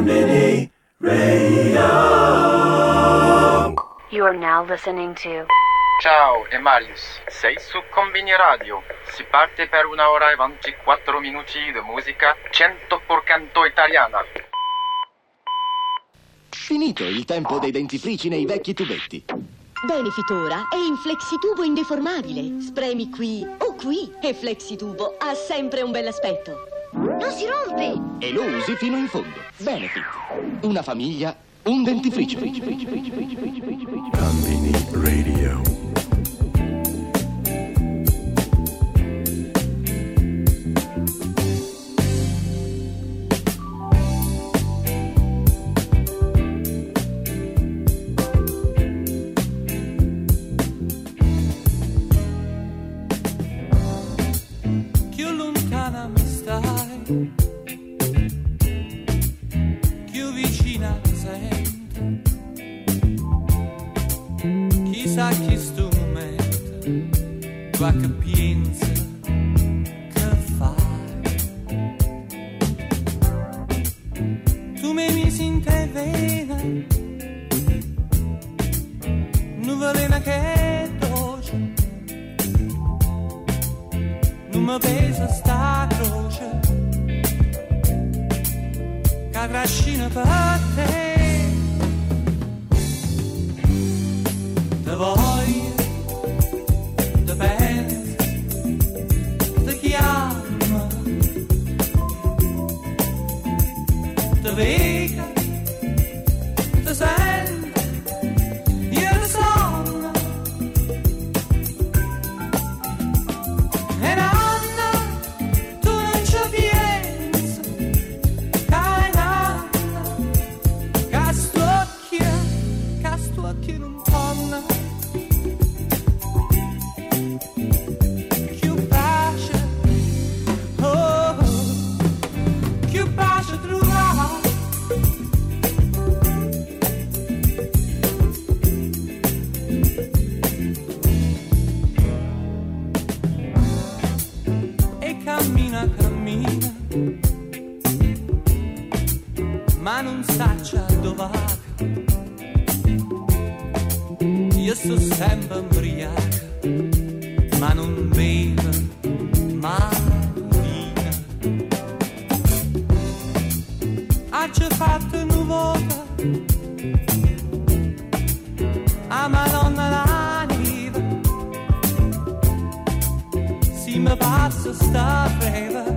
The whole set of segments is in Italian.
Mini Radio. You are now listening to. Ciao, è Marius. Sei su Combini Radio. Si parte per una ora e 24 minuti di musica 100% italiana. Finito il tempo dei dentifrici nei vecchi tubetti. Benefitora è in flexitubo indeformabile. Spremi qui o qui e flexitubo ha sempre un bell'aspetto. Non si rompe! E lo usi fino in fondo. Benefit. Una famiglia, un dentifricio. Bambini Radio. più vicina sento chissà chi strumento va che non beva mai vino. Ha già fatto nuvola, a ah, Madonna l'anima, si mi passa sta breve.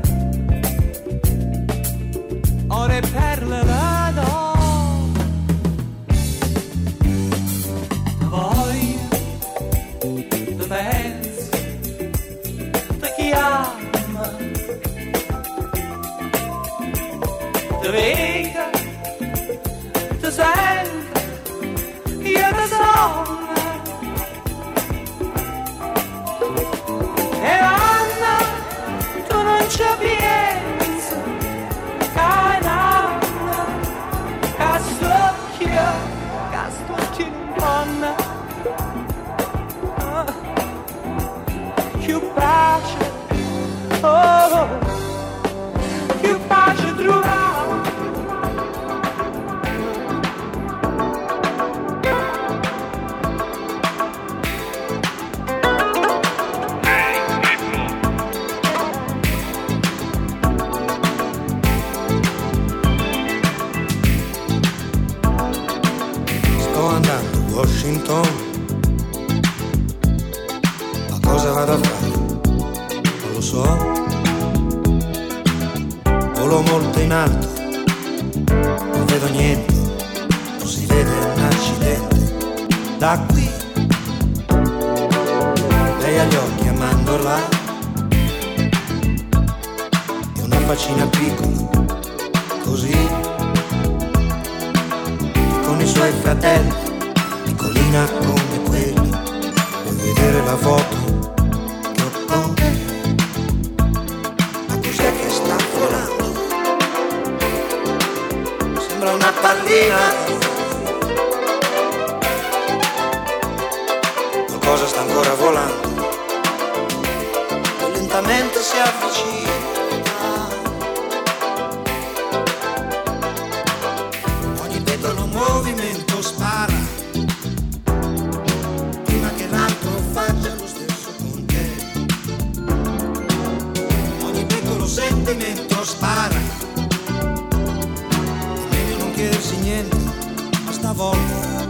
stavolta.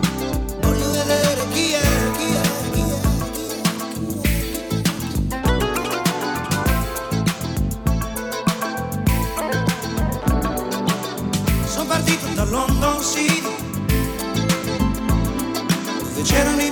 Voglio vedere chi è, chi è, chi è. Sono partito da London City, dove c'erano i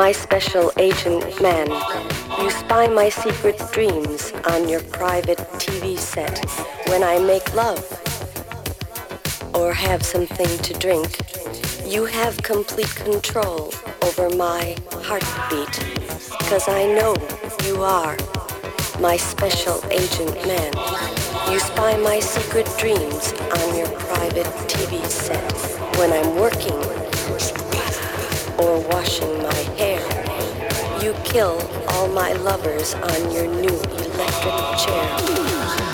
my special agent man. You spy my secret dreams on your private TV set when I make love or have something to drink. You have complete control over my heartbeat because I know you are my special agent man. You spy my secret dreams on your private TV set when I'm working or washing my hair. You kill all my lovers on your new electric chair.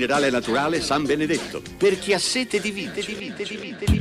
minerale naturale San Benedetto, per chi ha sete di vita, di vita, di vita, di vita.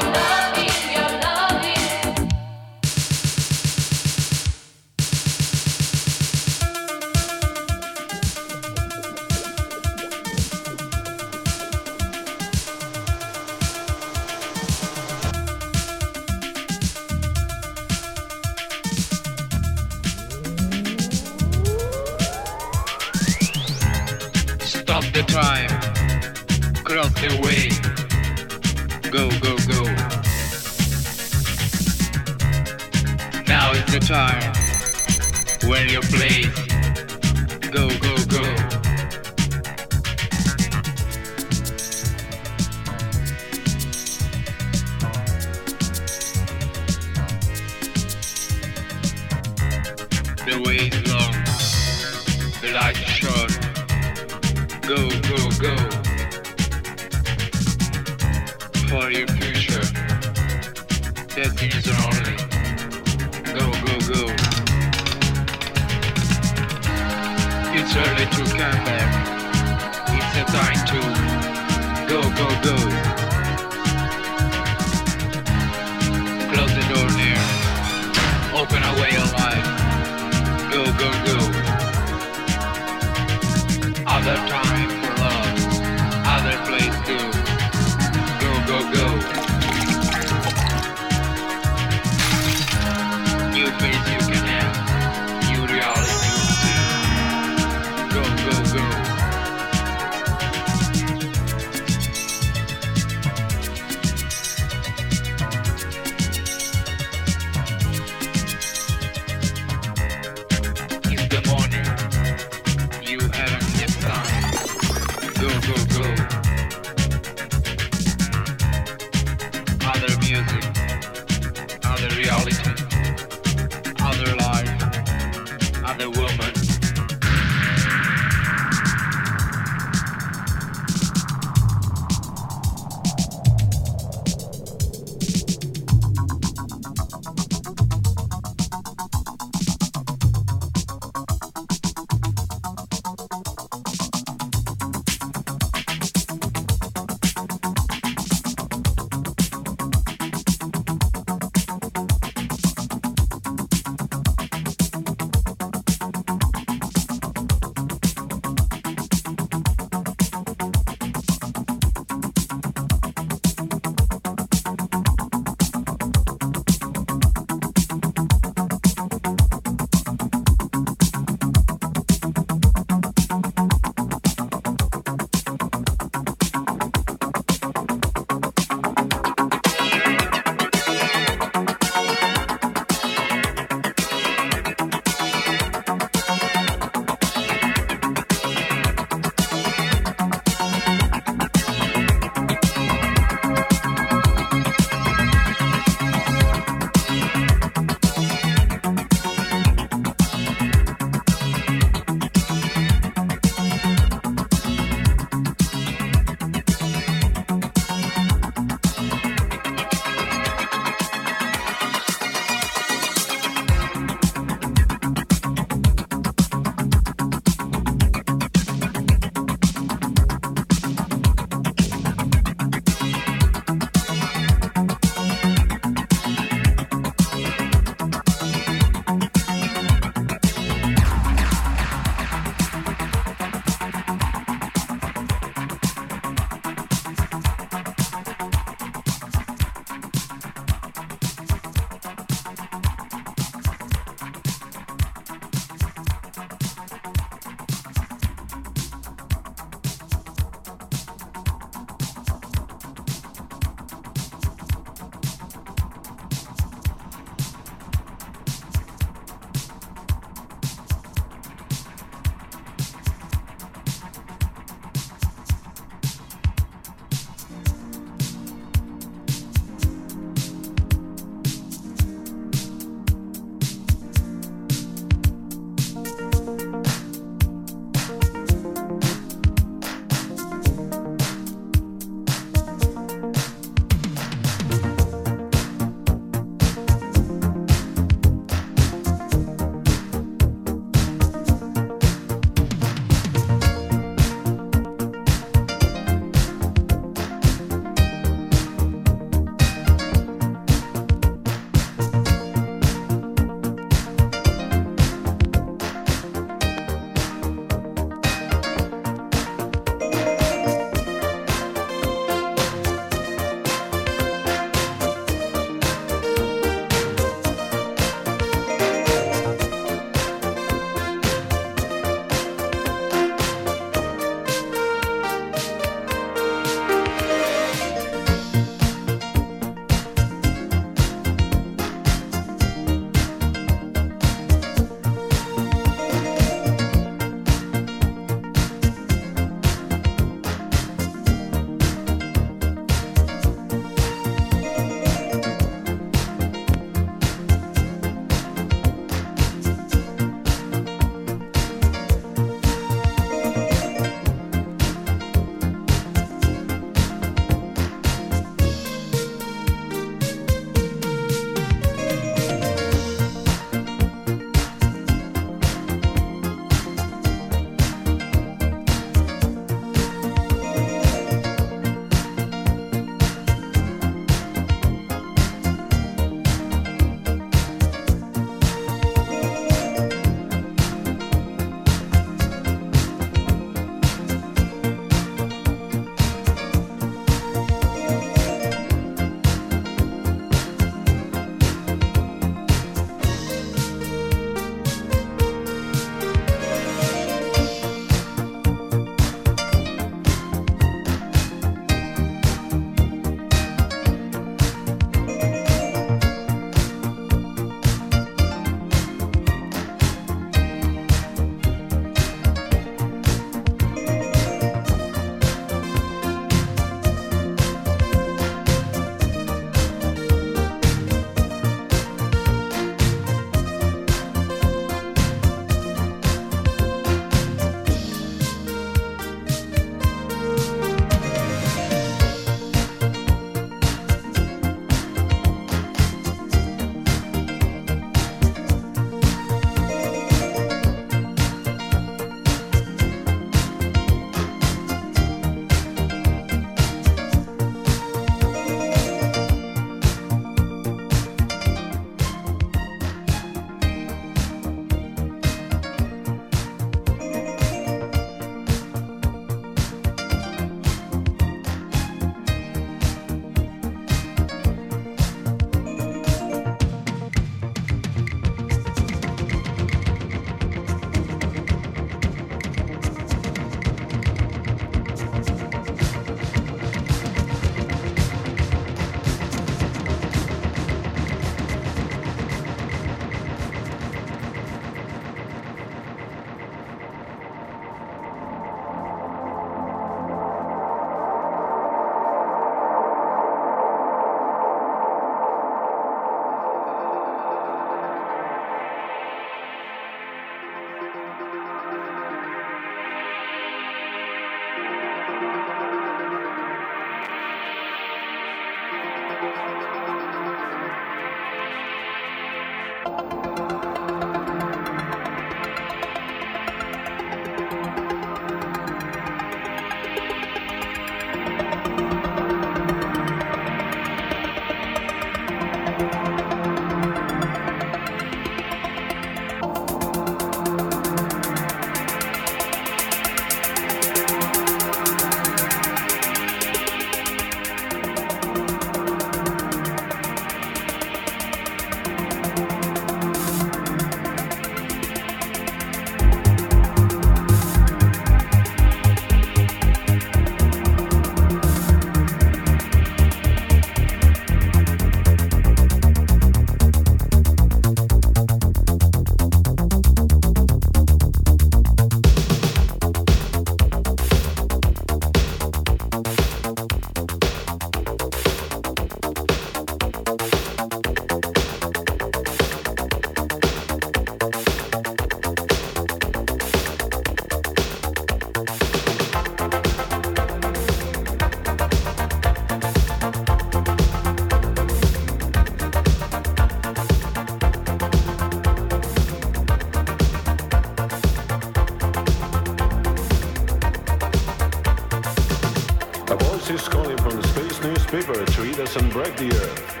Us and break the earth.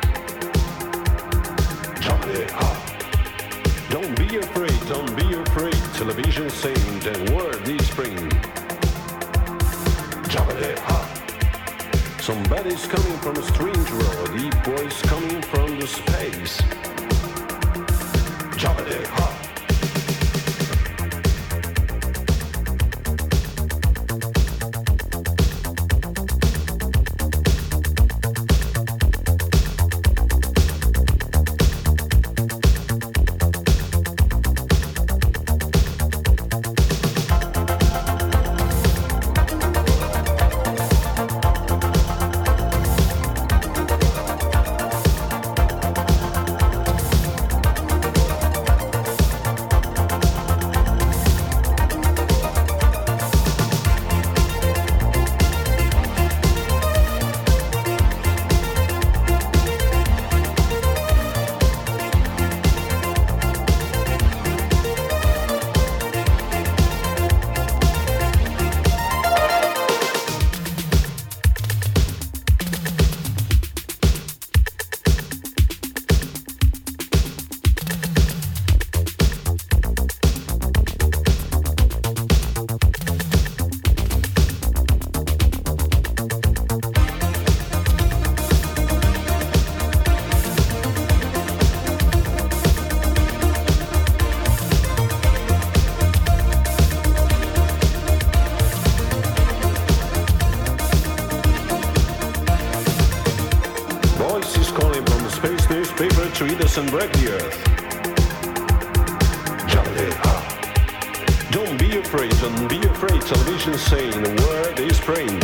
Jump it. Don't be afraid, don't be afraid. Television saying the word this spring. Jump it. Somebody's coming from a strange world, deep voice coming from the space. Us and break the earth. Don't be afraid, don't be afraid. Television saying the word is praying.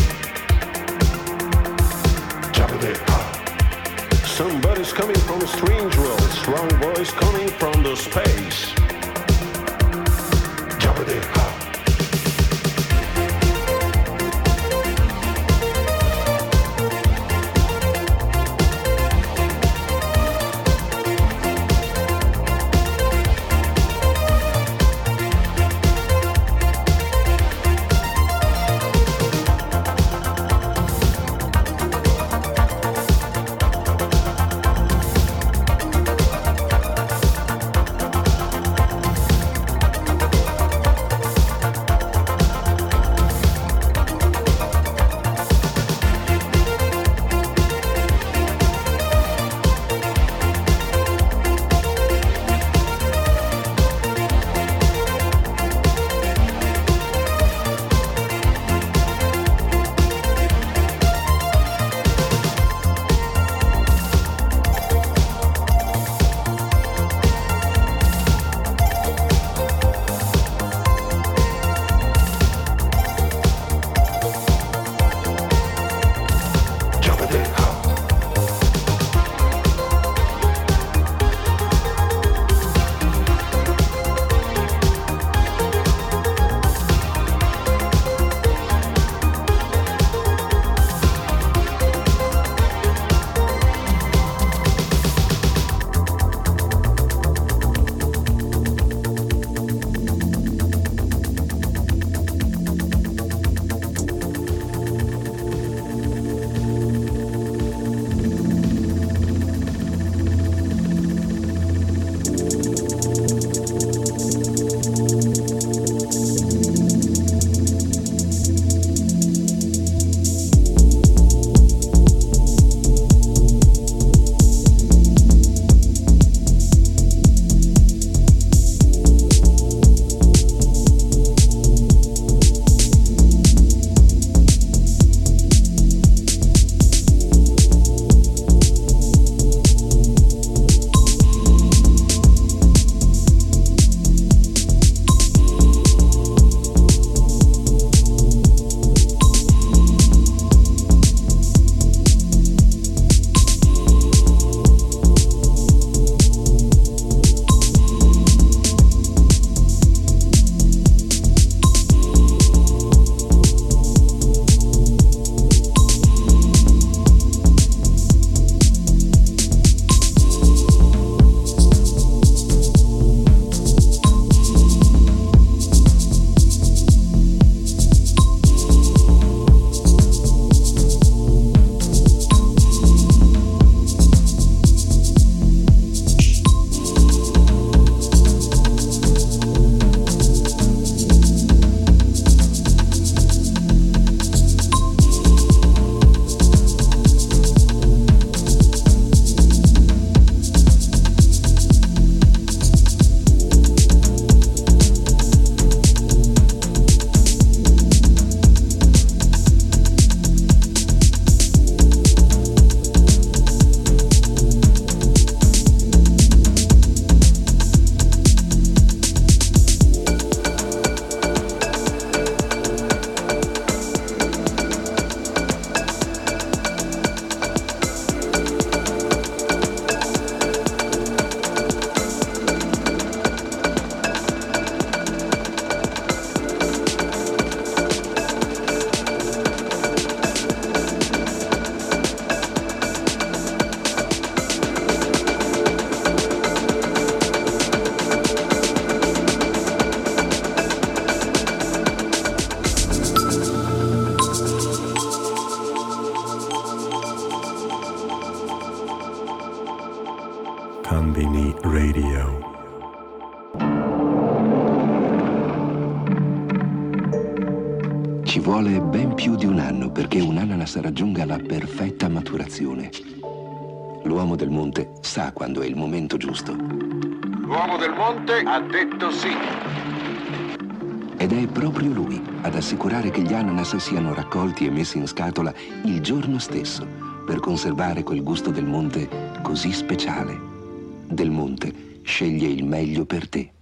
Ananas raggiunga la perfetta maturazione. L'uomo del monte sa quando è il momento giusto. L'uomo del monte ha detto sì. Ed è proprio lui ad assicurare che gli ananas siano raccolti e messi in scatola il giorno stesso per conservare quel gusto del monte così speciale. Del monte sceglie il meglio per te.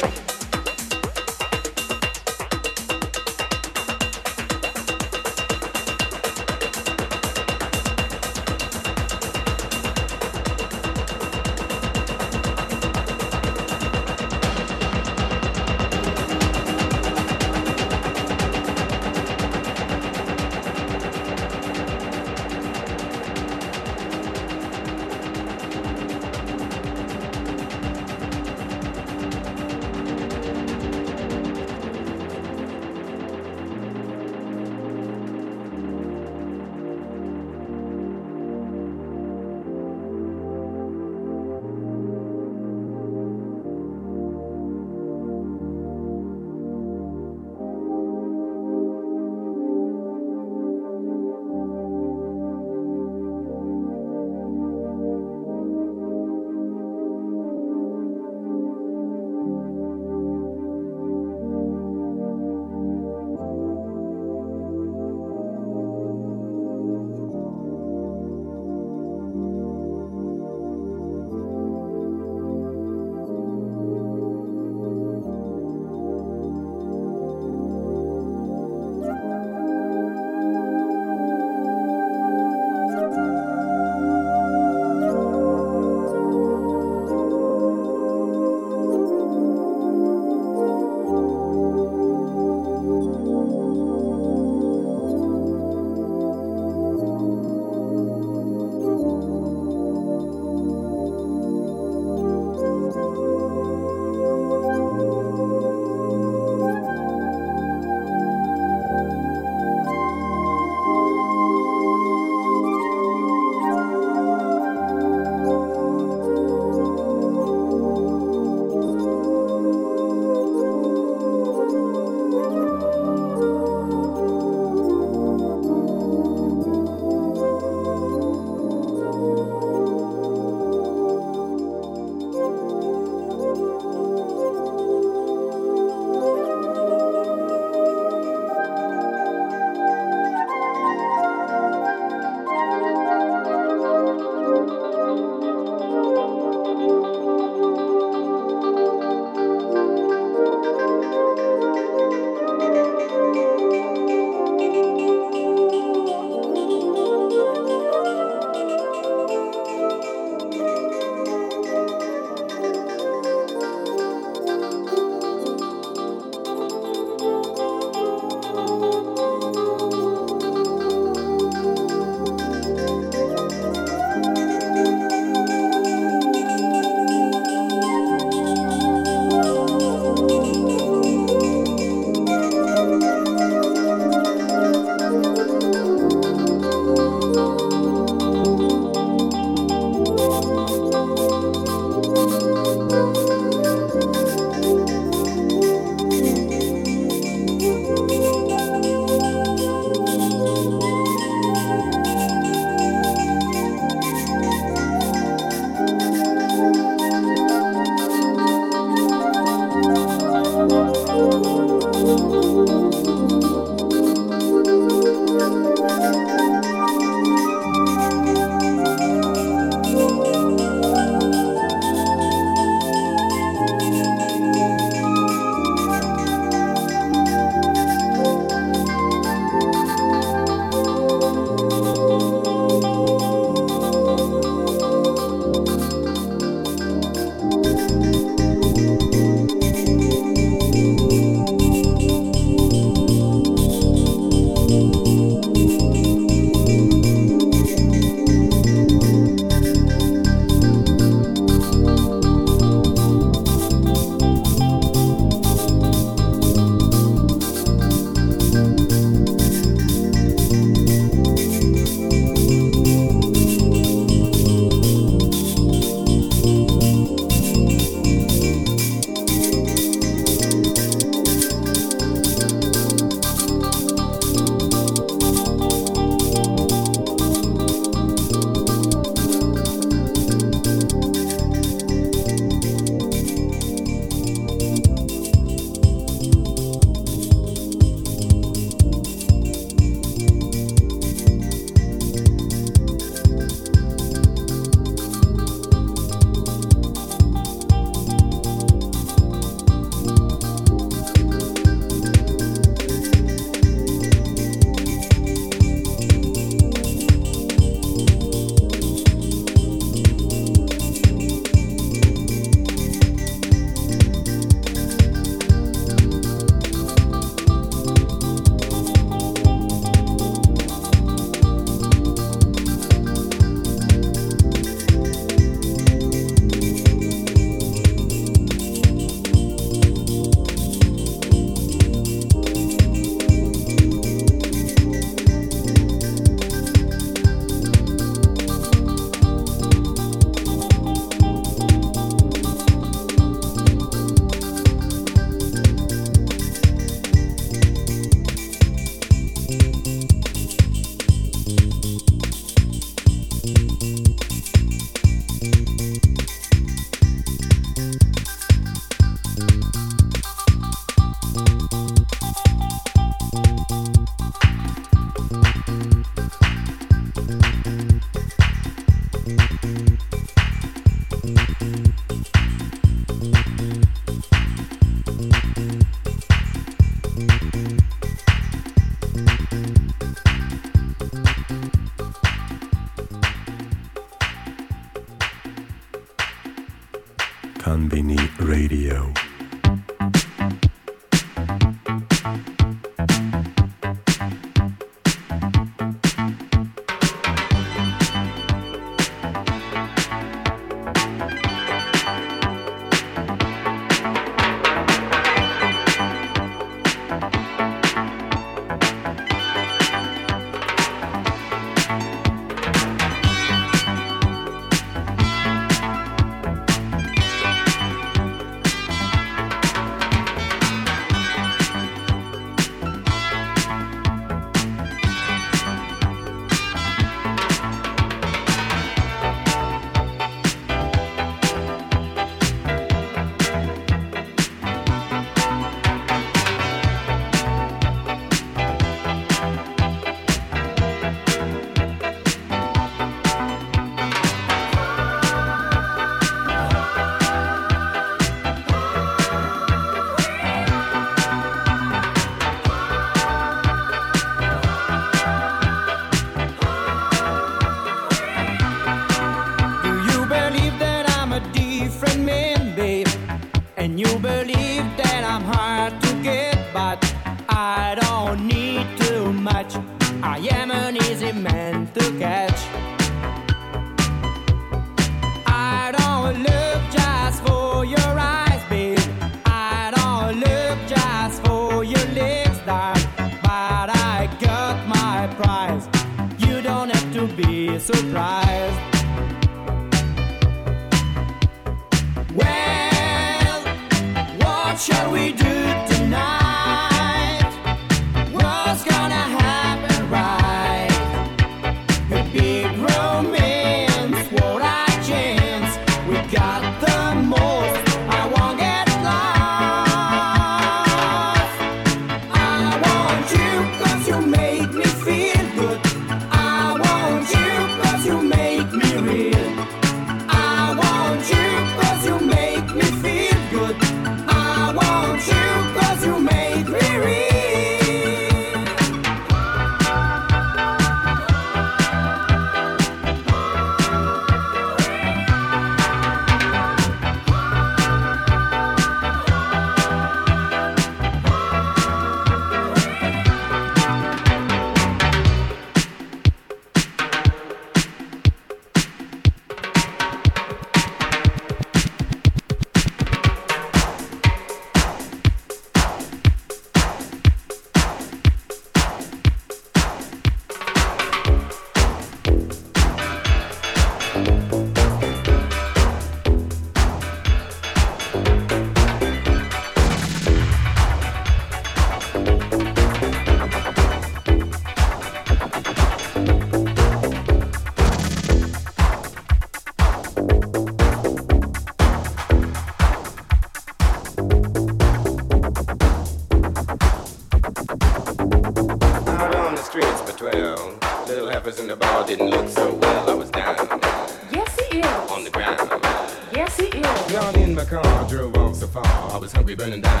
Hungry, we burning down.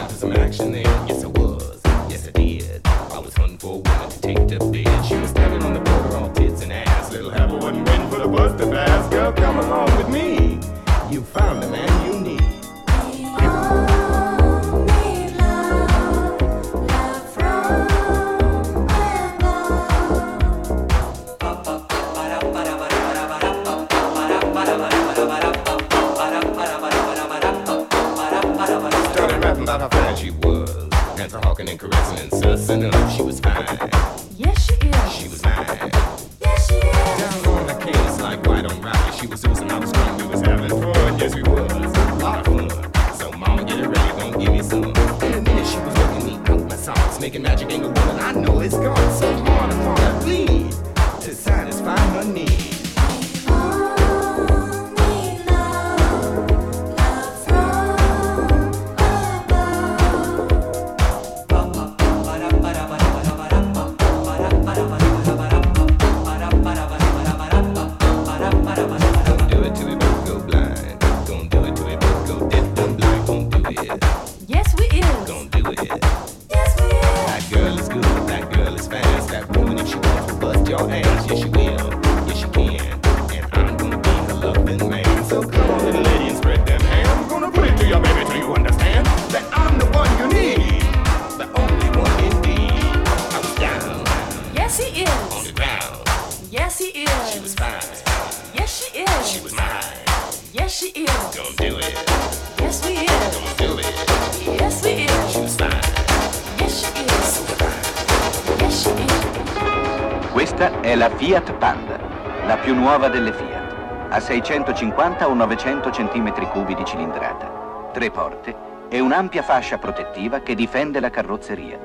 Nuova delle Fiat. Ha 650 o 900 cm3 di cilindrata, tre porte e un'ampia fascia protettiva che difende la carrozzeria.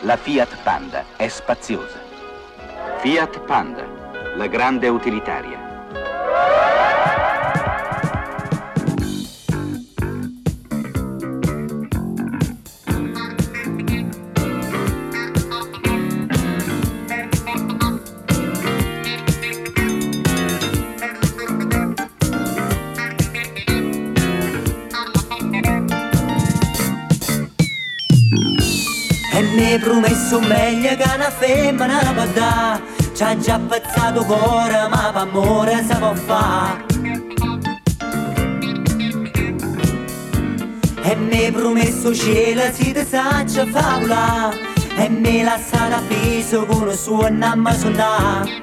La Fiat Panda è spaziosa. Fiat Panda, la grande utilitaria. Meglio che una femmina può dare Ci ha già pezzato cuore ma per amore si può fare E mi promesso cielo si ti saccia favola. E mi lasciata appeso con il suo nome suonare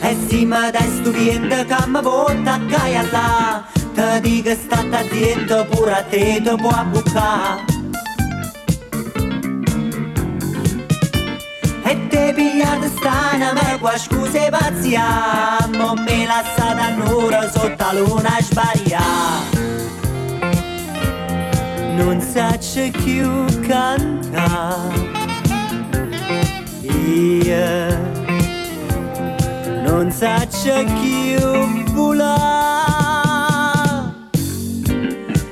E si mi dai stupiendo che mi porta a caia là Ti dico state attento pure a te ti può bucare pigliate strana ma qua scuse pazziamo Me lasciate allora sotto la luna sbagliata Non saccio più cantare Io non saccio più volare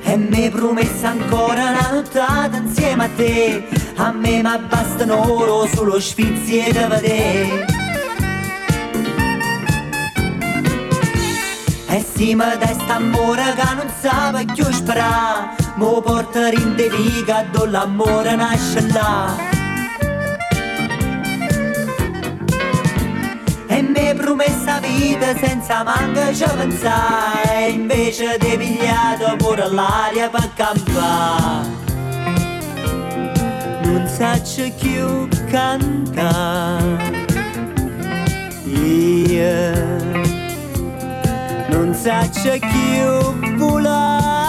e mi promessa ancora una nottata insieme a te A me mi bastano oro solo sfizie da vedere. E sì mi dai st'amore che non sa più sperare Mo porta in te viga dove l'amore nasce là. E mi promessa vita senza manca ci pensare E invece ti pigliato pure l'aria per campare Non saccio più cantare Io non saccio più volare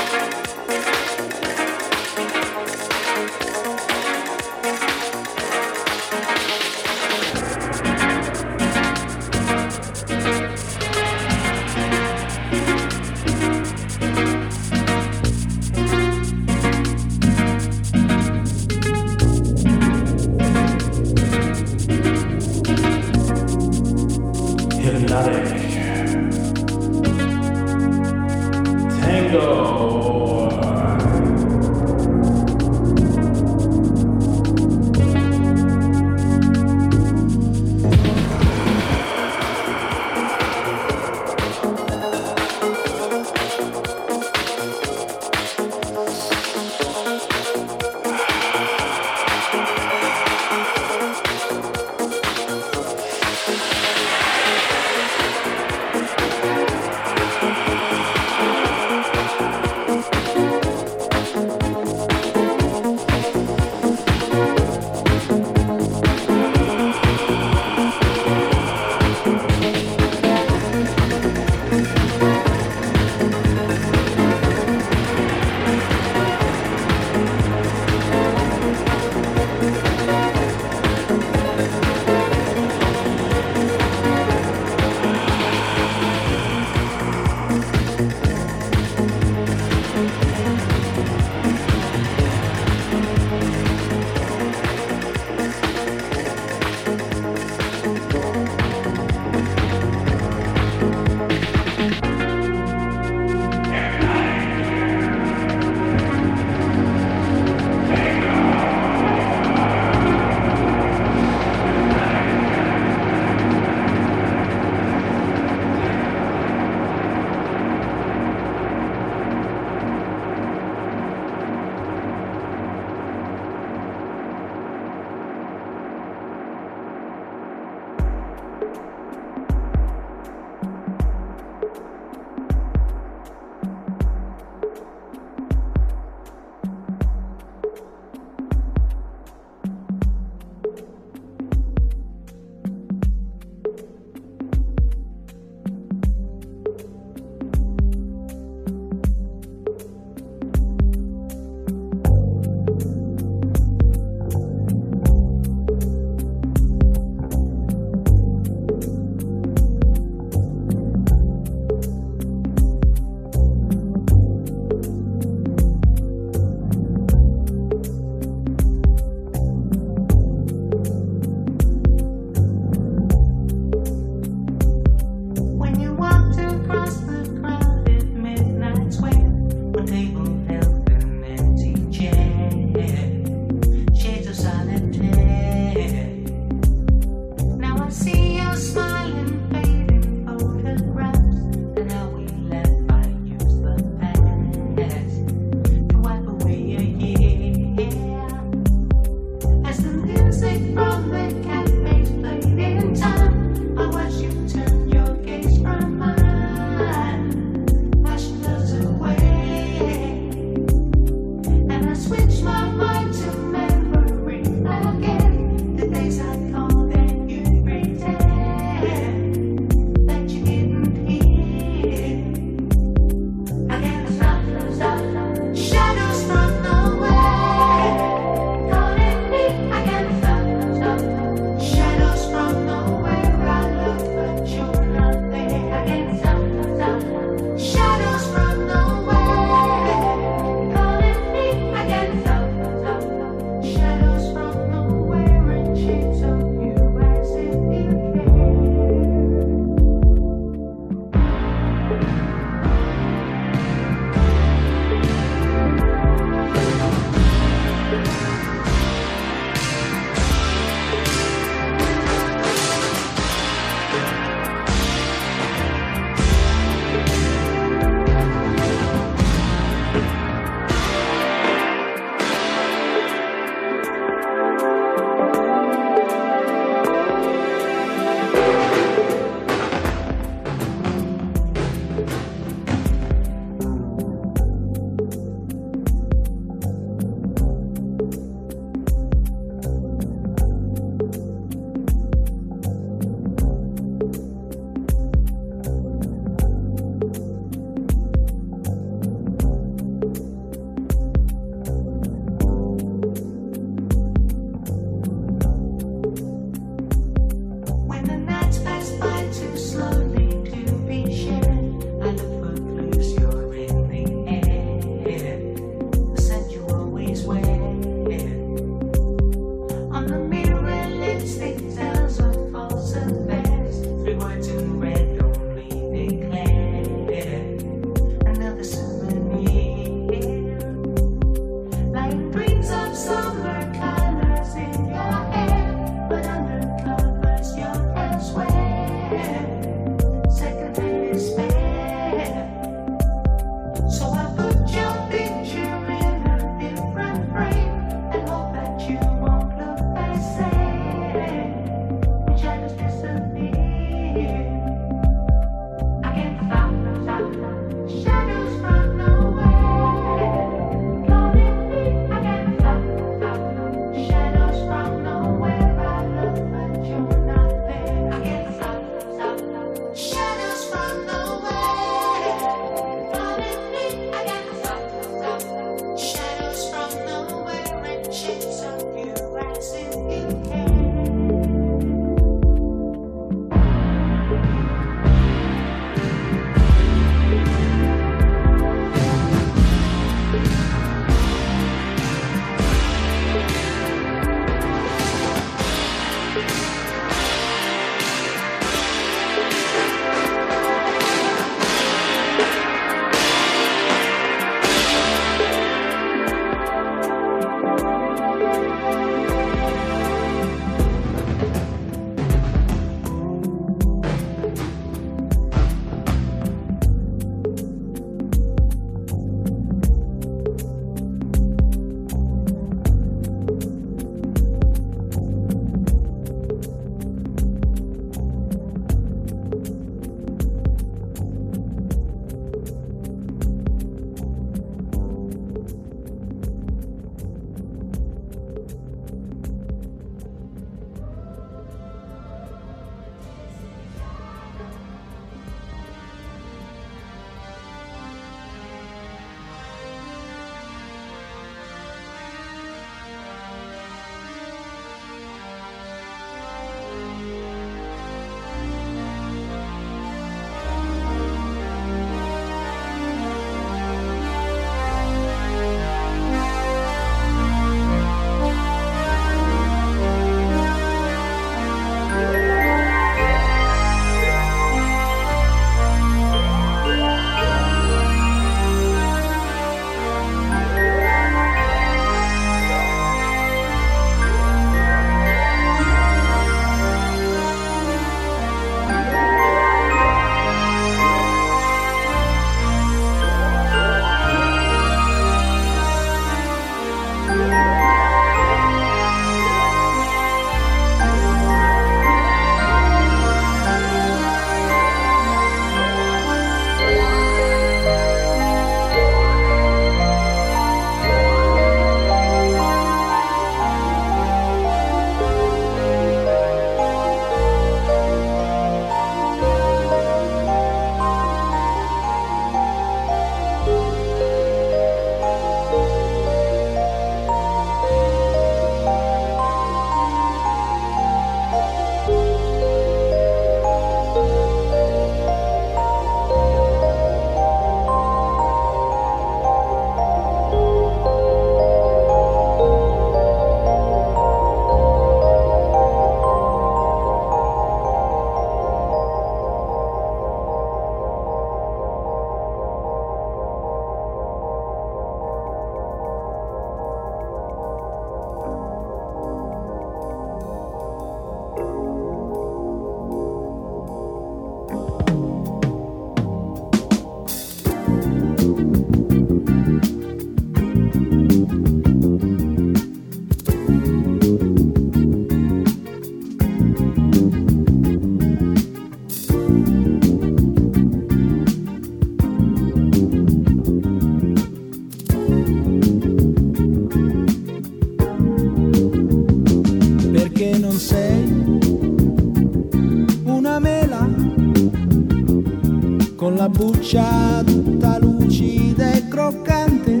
buccia tutta lucida e croccante.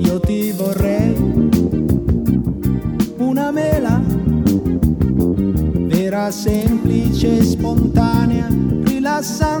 Io ti vorrei una mela vera, semplice, spontanea, rilassante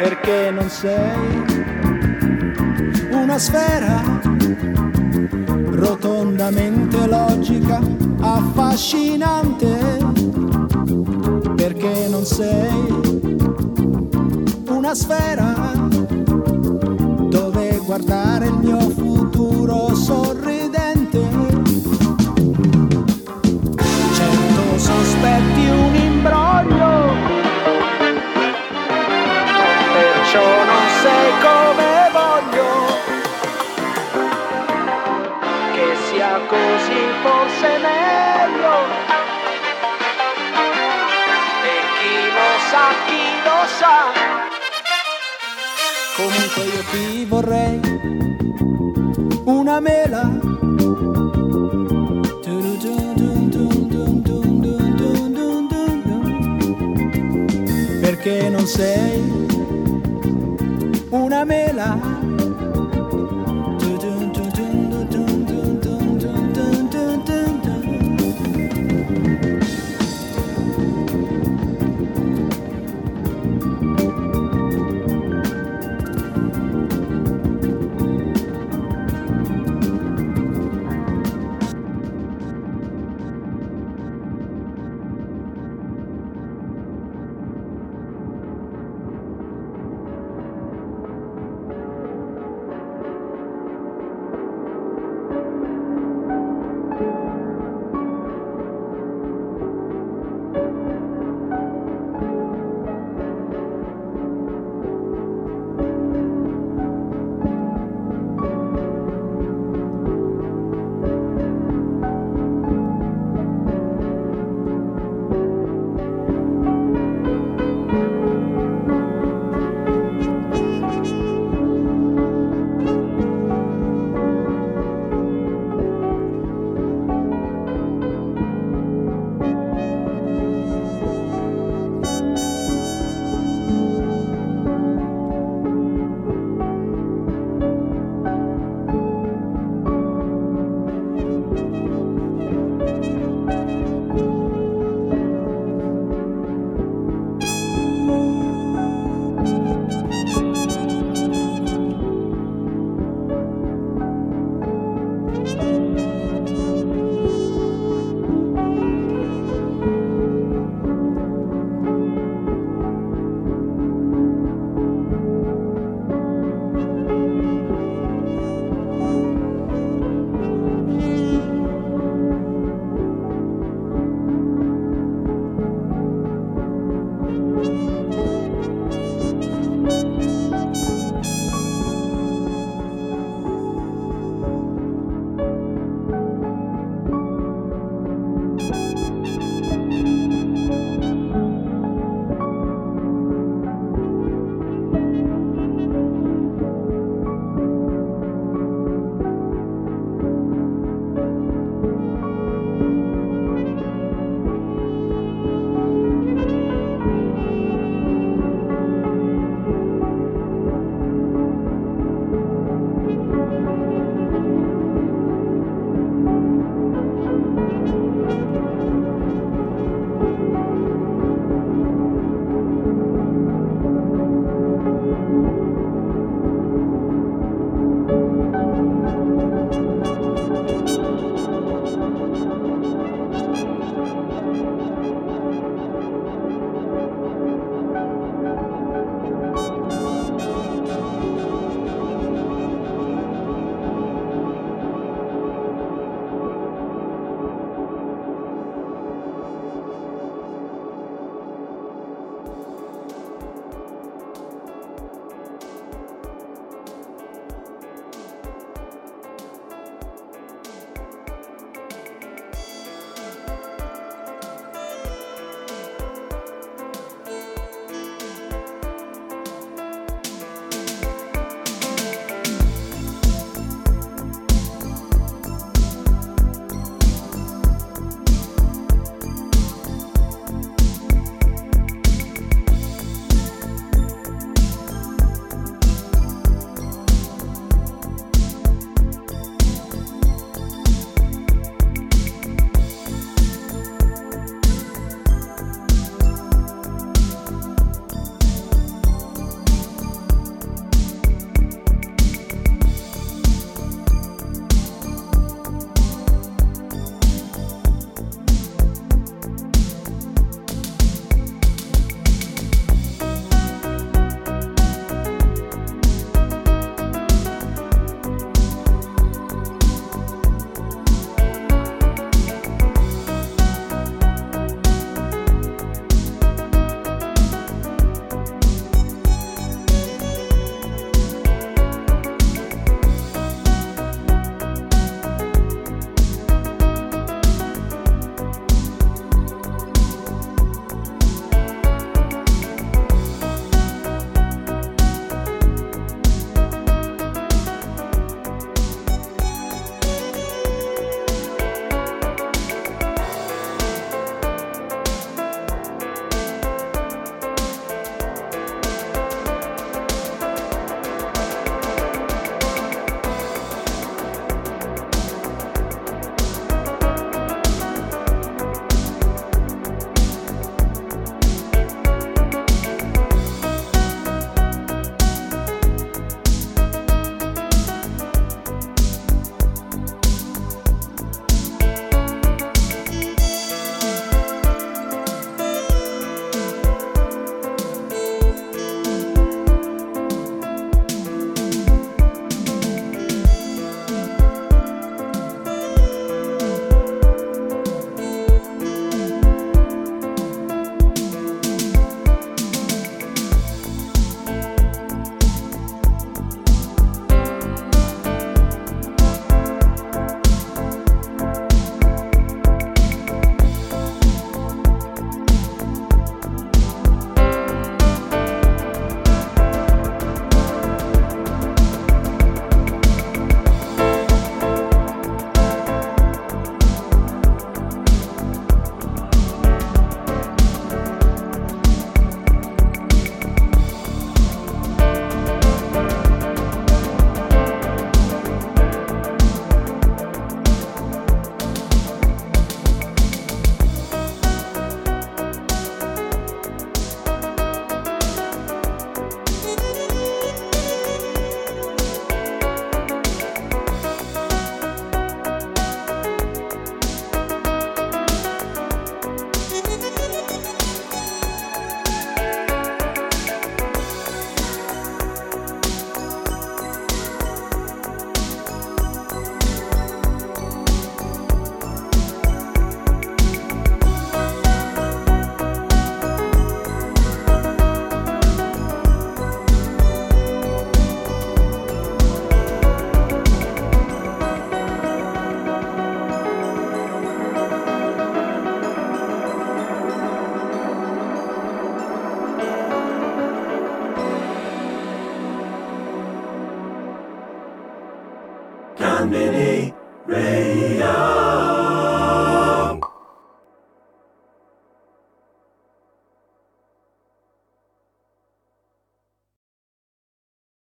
perché non sei una sfera rotondamente logica, affascinante, perché non sei una sfera dove guardare il mio futuro sorridente. Certo sospetti un così forse meglio. E chi lo sa, chi lo sa. Comunque io ti vorrei una mela. Perché non sei una mela?